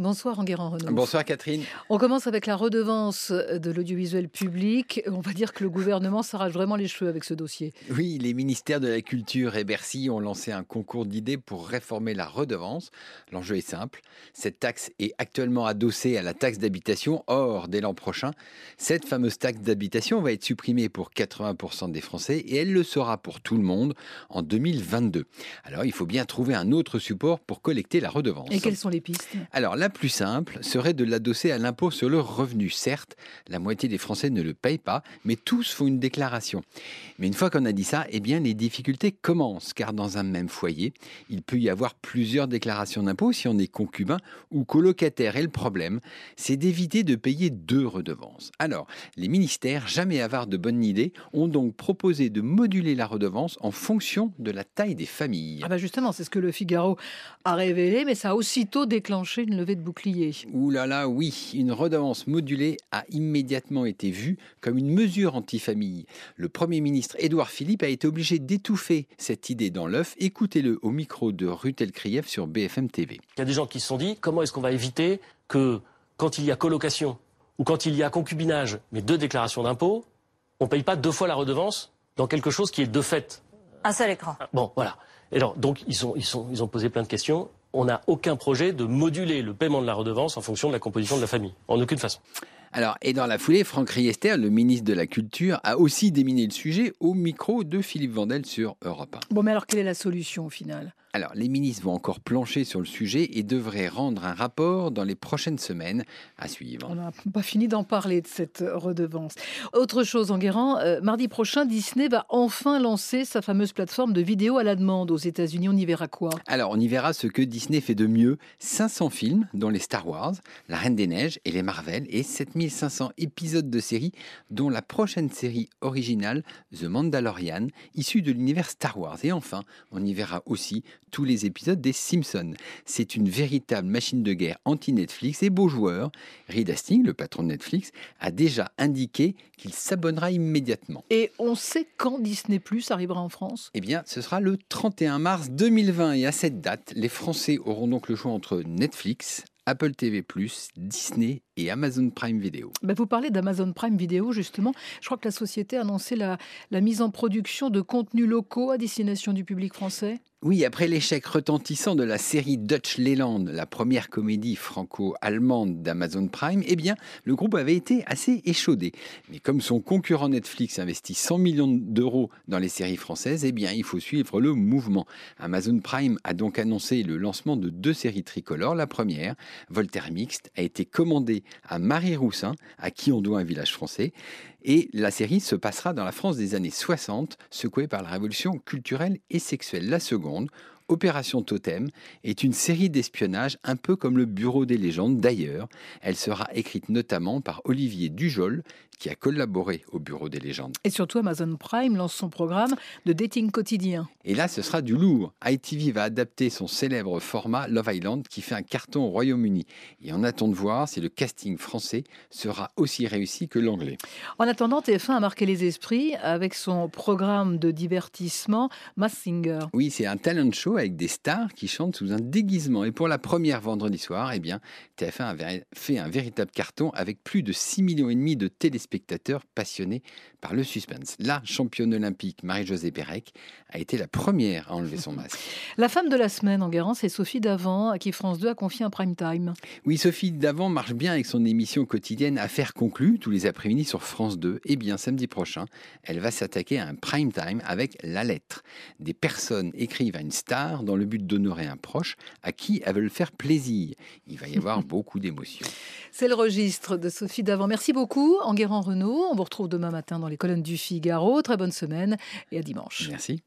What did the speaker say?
Bonsoir Enguerrand Renaud. Bonsoir Catherine. On commence avec la redevance de l'audiovisuel public. On va dire que le gouvernement s'arrache vraiment les cheveux avec ce dossier. Oui, les ministères de la Culture et Bercy ont lancé un concours d'idées pour réformer la redevance. L'enjeu est simple. Cette taxe est actuellement adossée à la taxe d'habitation. Or, dès l'an prochain, cette fameuse taxe d'habitation va être supprimée pour 80% des Français et elle le sera pour tout le monde en 2022. Alors, il faut bien trouver un autre support pour collecter la redevance. Et quelles sont les pistes? Alors, la plus simple serait de l'adosser à l'impôt sur le revenu. Certes, la moitié des Français ne le payent pas, mais tous font une déclaration. Mais une fois qu'on a dit ça, eh bien, les difficultés commencent, car dans un même foyer, il peut y avoir plusieurs déclarations d'impôt si on est concubin ou colocataire. Et le problème, c'est d'éviter de payer deux redevances. Alors, les ministères, jamais avares de bonne idée, ont donc proposé de moduler la redevance en fonction de la taille des familles. Ah bah justement, c'est ce que le Figaro a révélé, mais ça a aussitôt déclenché une levée de bouclier. Ouh là là, oui, une redevance modulée a immédiatement été vue comme une mesure anti-famille. Le Premier ministre Édouard Philippe a été obligé d'étouffer cette idée dans l'œuf. Écoutez-le au micro de Rutel Krief sur BFM TV. Il y a des gens qui se sont dit comment est-ce qu'on va éviter que quand il y a colocation ou quand il y a concubinage, mais deux déclarations d'impôt, on ne paye pas deux fois la redevance dans quelque chose qui est de fait? Un seul écran. Bon, voilà. Et alors, donc, ils, sont, ils, sont, ils ont posé plein de questions. On n'a aucun projet de moduler le paiement de la redevance en fonction de la composition de la famille. En aucune façon. Alors, et dans la foulée, Franck Riester, le ministre de la Culture, a aussi déminé le sujet au micro de Philippe Vandel sur Europe 1. Bon, mais alors quelle est la solution au final? Alors, les ministres vont encore plancher sur le sujet et devraient rendre un rapport dans les prochaines semaines à suivre. On n'a pas fini d'en parler de cette redevance. Autre chose, Enguerrand, euh, mardi prochain, Disney va enfin lancer sa fameuse plateforme de vidéo à la demande aux États-Unis. On y verra quoi? Alors, on y verra ce que Disney fait de mieux 500 films, dont les Star Wars, La Reine des Neiges et les Marvel, et 7500 épisodes de séries, dont la prochaine série originale, The Mandalorian, issue de l'univers Star Wars. Et enfin, on y verra aussi tous les épisodes des Simpsons. C'est une véritable machine de guerre anti-Netflix et beau joueur. Reed Hastings, le patron de Netflix, a déjà indiqué qu'il s'abonnera immédiatement. Et on sait quand Disney Plus arrivera en France? Eh bien, ce sera le 31 mars 2020 et à cette date, les Français auront donc le choix entre Netflix, Apple TV+, Disney et Amazon Prime Video. Ben vous parlez d'Amazon Prime Video, justement. Je crois que la société a annoncé la, la mise en production de contenus locaux à destination du public français. Oui, après l'échec retentissant de la série Dutch Leland, la première comédie franco-allemande d'Amazon Prime, eh bien, le groupe avait été assez échaudé. Mais comme son concurrent Netflix investit 100 millions d'euros dans les séries françaises, eh bien, il faut suivre le mouvement. Amazon Prime a donc annoncé le lancement de deux séries tricolores. La première, Voltaire Mixte, a été commandée à Marie Roussin, à qui on doit un village français. Et la série se passera dans la France des années 60, secouée par la révolution culturelle et sexuelle. La seconde, Opération Totem est une série d'espionnage un peu comme le Bureau des légendes. D'ailleurs, elle sera écrite notamment par Olivier Dujol, qui a collaboré au Bureau des légendes. Et surtout, Amazon Prime lance son programme de dating quotidien. Et là, ce sera du lourd. ITV va adapter son célèbre format Love Island qui fait un carton au Royaume-Uni. Et on attend de voir si le casting français sera aussi réussi que l'anglais. En attendant, TF1 a marqué les esprits avec son programme de divertissement Mass Singer. Oui, c'est un talent show avec des stars qui chantent sous un déguisement. Et pour la première vendredi soir, eh bien, TF1 a fait un véritable carton avec plus de 6 millions et demi de téléspectateurs spectateurs passionnés par le suspense. La championne olympique Marie-Josée Pérec a été la première à enlever son masque. La femme de la semaine en Guérant, c'est Sophie Davant, à qui France 2 a confié un prime time. Oui, Sophie Davant marche bien avec son émission quotidienne Affaires conclues tous les après-midi sur France 2. Et bien, samedi prochain, elle va s'attaquer à un prime time avec La Lettre. Des personnes écrivent à une star dans le but d'honorer un proche à qui elles veulent faire plaisir. Il va y avoir beaucoup d'émotions. C'est le registre de Sophie Davant. Merci beaucoup, Enguerrand Renault. On vous retrouve demain matin dans les colonnes du Figaro. Très bonne semaine et à dimanche. Merci.